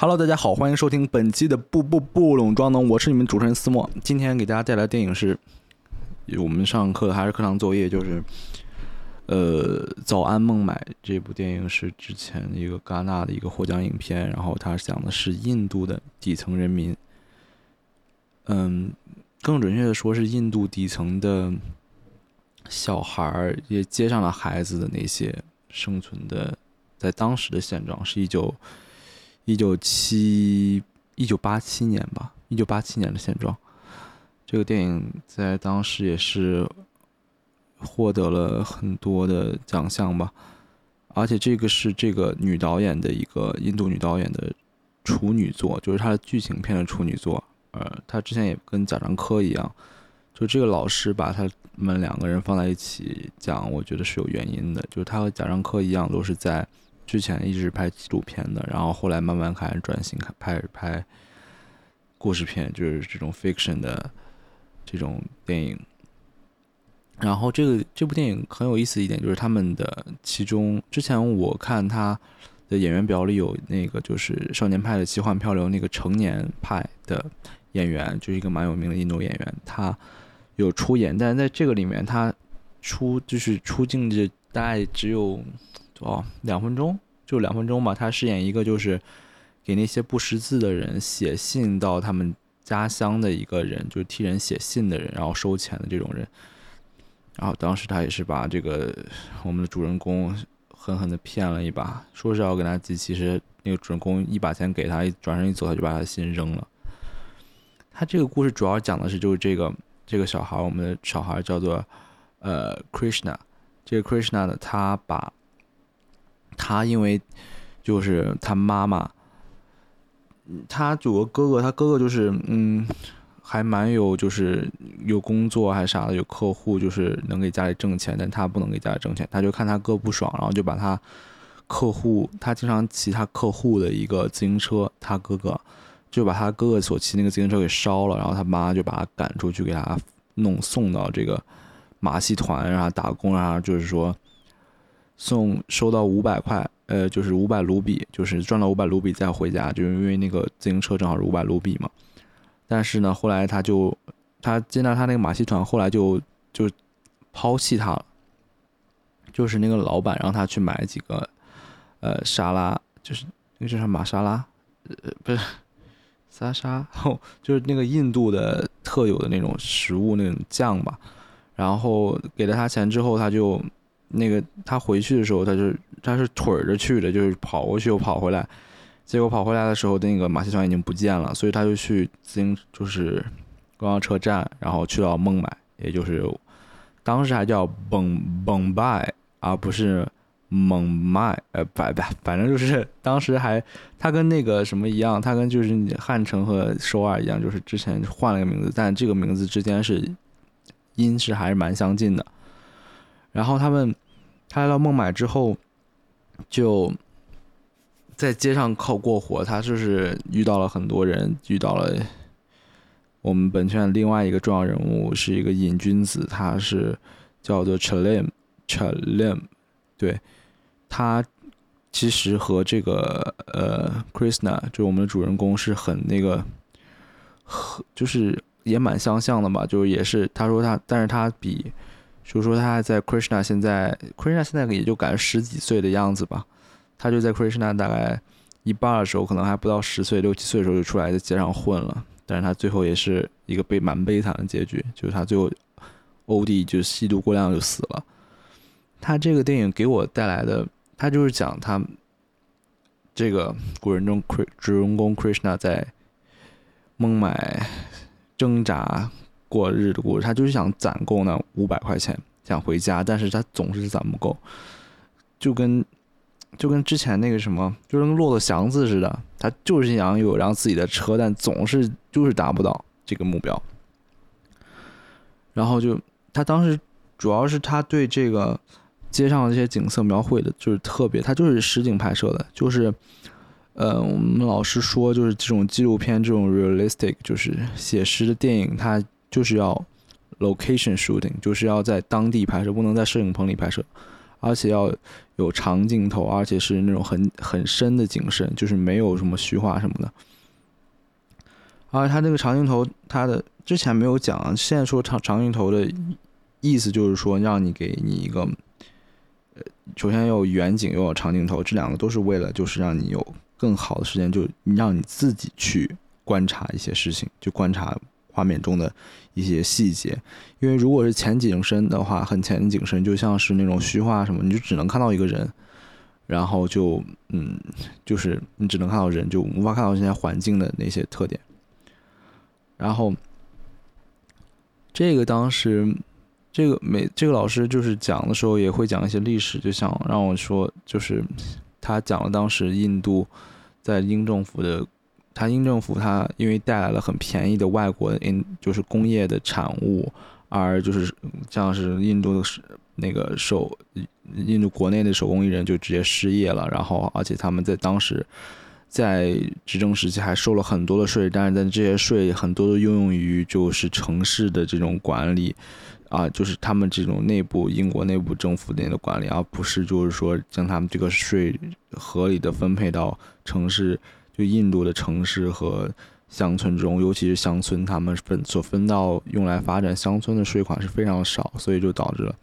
Hello，大家好，欢迎收听本期的不不不拢装能，我是你们主持人思墨。今天给大家带来的电影是，我们上课还是课堂作业，就是呃《早安孟买》这部电影是之前一个戛纳的一个获奖影片，然后它讲的是印度的底层人民，嗯，更准确的说是印度底层的小孩儿，也接上了孩子的那些生存的，在当时的现状是一九。一九七一九八七年吧，一九八七年的现状。这个电影在当时也是获得了很多的奖项吧，而且这个是这个女导演的一个印度女导演的处女作，就是她的剧情片的处女作。呃，她之前也跟贾樟柯一样，就这个老师把他们两个人放在一起讲，我觉得是有原因的，就是她和贾樟柯一样，都是在。之前一直拍纪录片的，然后后来慢慢开始转型，开始拍故事片，就是这种 fiction 的这种电影。然后这个这部电影很有意思一点，就是他们的其中之前我看他的演员表里有那个就是《少年派的奇幻漂流》那个成年派的演员，就是一个蛮有名的印度演员，他有出演，但是在这个里面他出就是出镜的大概只有。哦，两分钟就两分钟吧。他饰演一个就是给那些不识字的人写信到他们家乡的一个人，就是替人写信的人，然后收钱的这种人。然后当时他也是把这个我们的主人公狠狠的骗了一把，说是要给他寄，其实那个主人公一把钱给他，一转身一走，他就把他的信扔了。他这个故事主要讲的是就是这个这个小孩，我们的小孩叫做呃 Krishna，这个 Krishna 呢，他把他因为就是他妈妈，他有个哥哥，他哥哥就是嗯，还蛮有就是有工作还是啥的，有客户就是能给家里挣钱，但他不能给家里挣钱，他就看他哥不爽，然后就把他客户，他经常骑他客户的一个自行车，他哥哥就把他哥哥所骑那个自行车给烧了，然后他妈就把他赶出去，给他弄送到这个马戏团让他打工，让他就是说。送收到五百块，呃，就是五百卢比，就是赚了五百卢比再回家，就是因为那个自行车正好是五百卢比嘛。但是呢，后来他就他进到他那个马戏团，后来就就抛弃他了。就是那个老板让他去买几个呃沙拉，就是那个叫什么玛莎拉，呃不是沙沙，就是那个印度的特有的那种食物那种酱吧。然后给了他钱之后，他就。那个他回去的时候，他就他是腿着去的，就是跑过去又跑回来，结果跑回来的时候，那个马戏团已经不见了，所以他就去自行就是公交车站，然后去到孟买，也就是当时还叫蒙蒙拜，而不是蒙麦，呃，拜拜，反正就是当时还他跟那个什么一样，他跟就是汉城和首尔一样，就是之前换了个名字，但这个名字之间是音是还是蛮相近的。然后他们，他来到孟买之后，就在街上靠过活。他就是遇到了很多人，遇到了我们本片另外一个重要人物，是一个瘾君子，他是叫做 Chalim Chalim。对，他其实和这个呃 Krishna，就我们的主人公是很那个，和就是也蛮相像的吧。就是也是他说他，但是他比。就是说他在 Krishna 现在，Krishna 现在也就感觉十几岁的样子吧。他就在 Krishna 大概一半的时候，可能还不到十岁，六七岁的时候就出来在街上混了。但是他最后也是一个悲蛮悲惨的结局，就是他最后 OD 就吸毒过量就死了。他这个电影给我带来的，他就是讲他这个古人中主人公 Krishna 在孟买挣扎。过日的故事，他就是想攒够那五百块钱，想回家，但是他总是攒不够，就跟就跟之前那个什么，就跟骆驼祥子似的，他就是想有辆自己的车，但总是就是达不到这个目标。然后就他当时主要是他对这个街上这些景色描绘的就是特别，他就是实景拍摄的，就是呃，我们老师说就是这种纪录片这种 realistic 就是写实的电影，它。就是要 location shooting，就是要在当地拍摄，不能在摄影棚里拍摄。而且要有长镜头，而且是那种很很深的景深，就是没有什么虚化什么的。而他这个长镜头，他的之前没有讲，现在说长长镜头的意思就是说，让你给你一个，呃，首先要有远景，又有长镜头，这两个都是为了就是让你有更好的时间，就让你自己去观察一些事情，就观察画面中的一些细节。因为如果是前景深的话，很前景深，就像是那种虚化什么，你就只能看到一个人，然后就嗯，就是你只能看到人，就无法看到现在环境的那些特点。然后，这个当时，这个每这个老师就是讲的时候也会讲一些历史，就想让我说，就是他讲了当时印度在英政府的，他英政府他因为带来了很便宜的外国印就是工业的产物，而就是像是印度的那个手印度国内的手工艺人就直接失业了，然后而且他们在当时。在执政时期还收了很多的税，但是在这些税很多都应用于就是城市的这种管理，啊，就是他们这种内部英国内部政府内的管理，而不是就是说将他们这个税合理的分配到城市，就印度的城市和乡村中，尤其是乡村，他们分所分到用来发展乡村的税款是非常少，所以就导致了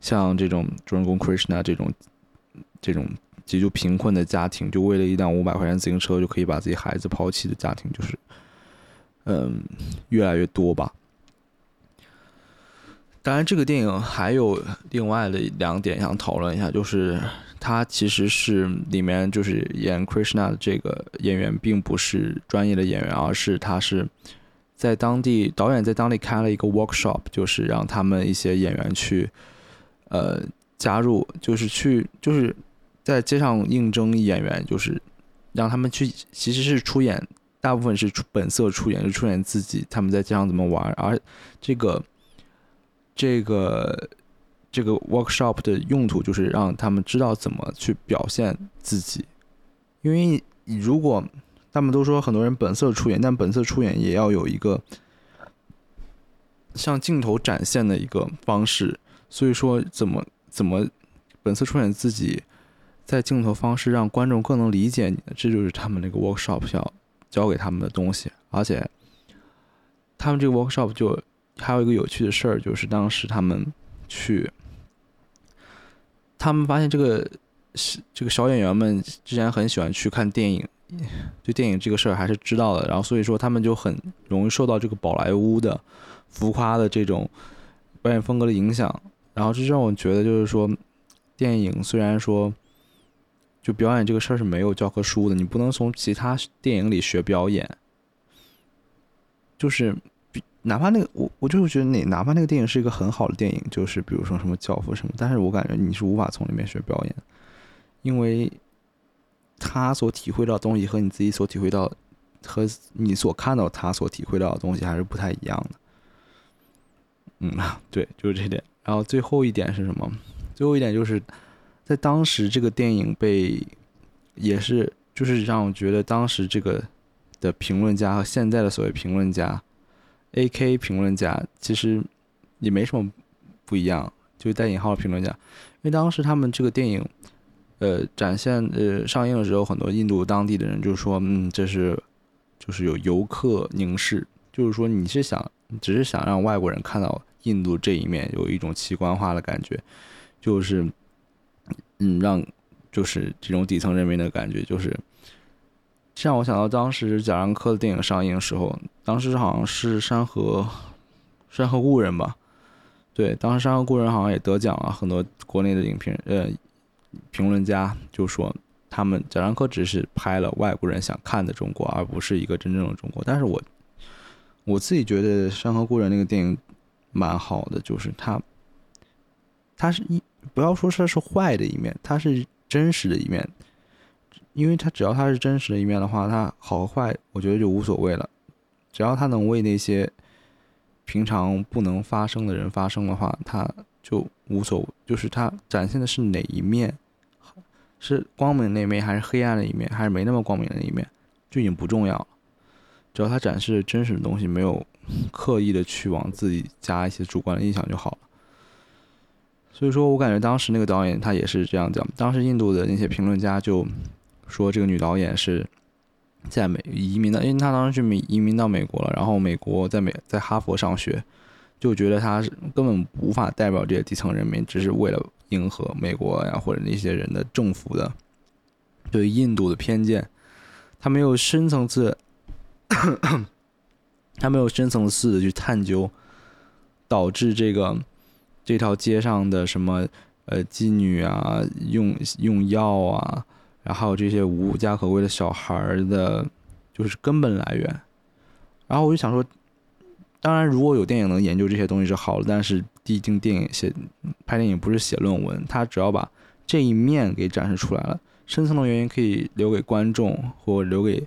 像这种主人公 Krishna 这种这种。极度贫困的家庭，就为了一辆五百块钱自行车就可以把自己孩子抛弃的家庭，就是，嗯，越来越多吧。当然，这个电影还有另外的两点想讨论一下，就是他其实是里面就是演 Krishna 的这个演员，并不是专业的演员，而是他是在当地导演在当地开了一个 workshop，就是让他们一些演员去，呃，加入，就是去就是。在街上应征演员，就是让他们去，其实是出演，大部分是出本色出演，就出演自己他们在街上怎么玩。而这个这个这个 workshop 的用途就是让他们知道怎么去表现自己。因为如果他们都说很多人本色出演，但本色出演也要有一个向镜头展现的一个方式。所以说，怎么怎么本色出演自己。在镜头方式让观众更能理解你，这就是他们那个 workshop 要教给他们的东西。而且，他们这个 workshop 就还有一个有趣的事儿，就是当时他们去，他们发现这个这个小演员们之前很喜欢去看电影，对电影这个事儿还是知道的。然后所以说他们就很容易受到这个宝莱坞的浮夸的这种表演风格的影响。然后这让我觉得就是说，电影虽然说。就表演这个事儿是没有教科书的，你不能从其他电影里学表演。就是，哪怕那个我，我就是觉得那哪怕那个电影是一个很好的电影，就是比如说什么教父什么，但是我感觉你是无法从里面学表演，因为他所体会到的东西和你自己所体会到，和你所看到他所体会到的东西还是不太一样的。嗯，对，就是这点。然后最后一点是什么？最后一点就是。在当时，这个电影被也是就是让我觉得当时这个的评论家和现在的所谓评论家，A.K. 评论家其实也没什么不一样，就是带引号评论家，因为当时他们这个电影，呃，展现呃上映的时候，很多印度当地的人就说，嗯，这是就是有游客凝视，就是说你是想只是想让外国人看到印度这一面，有一种奇观化的感觉，就是。嗯，让就是这种底层人民的感觉，就是这让我想到当时贾樟柯的电影上映的时候，当时好像是《山河山河故人》吧？对，当时《山河故人》好像也得奖了，很多国内的影评呃评论家就说，他们贾樟柯只是拍了外国人想看的中国，而不是一个真正的中国。但是我我自己觉得《山河故人》那个电影蛮好的，就是他他是一。不要说它是坏的一面，它是真实的一面，因为它只要它是真实的一面的话，它好坏，我觉得就无所谓了。只要它能为那些平常不能发生的人发声的话，它就无所，就是它展现的是哪一面，是光明的那一面，还是黑暗的一面，还是没那么光明的一面，就已经不重要了。只要它展示真实的东西，没有 刻意的去往自己加一些主观的印象就好了。所以说我感觉当时那个导演他也是这样讲，当时印度的那些评论家就说这个女导演是在美移民的，因为她当时去美移民到美国了，然后美国在美在哈佛上学，就觉得她是根本无法代表这些底层人民，只是为了迎合美国呀或者那些人的政府的对印度的偏见，他没有深层次。他没有深层次的去探究，导致这个这条街上的什么呃妓女啊，用用药啊，然后这些无家可归的小孩的，就是根本来源。然后我就想说，当然如果有电影能研究这些东西是好的，但是毕竟电影写拍电影不是写论文，他只要把这一面给展示出来了，深层的原因可以留给观众或留给。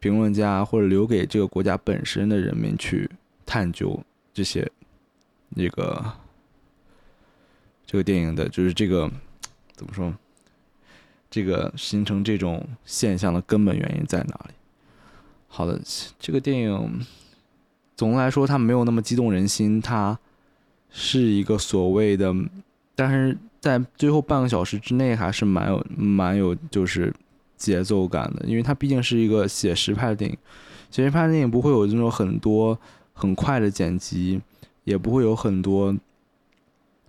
评论家或者留给这个国家本身的人民去探究这些，这个这个电影的，就是这个怎么说？这个形成这种现象的根本原因在哪里？好的，这个电影总的来说它没有那么激动人心，它是一个所谓的，但是在最后半个小时之内还是蛮有蛮有就是。节奏感的，因为它毕竟是一个写实派的电影，写实派的电影不会有那种很多很快的剪辑，也不会有很多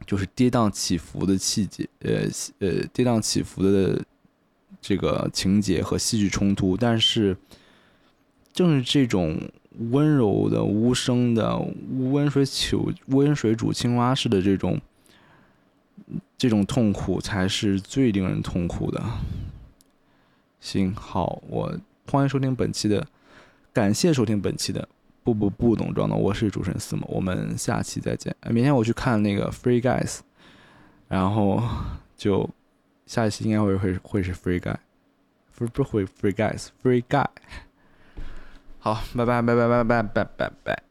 就是跌宕起伏的细节，呃呃跌宕起伏的这个情节和戏剧冲突。但是，正是这种温柔的、无声的、温水煮温水煮青蛙式的这种这种痛苦，才是最令人痛苦的。行好，我欢迎收听本期的，感谢收听本期的不不不懂装的，我是主持人司马，我们下期再见。明天我去看那个 Free Guys，然后就下一期应该会会会是 Free Guy，不不会 Free Guys，Free Guy。好，拜拜拜拜拜拜拜拜拜。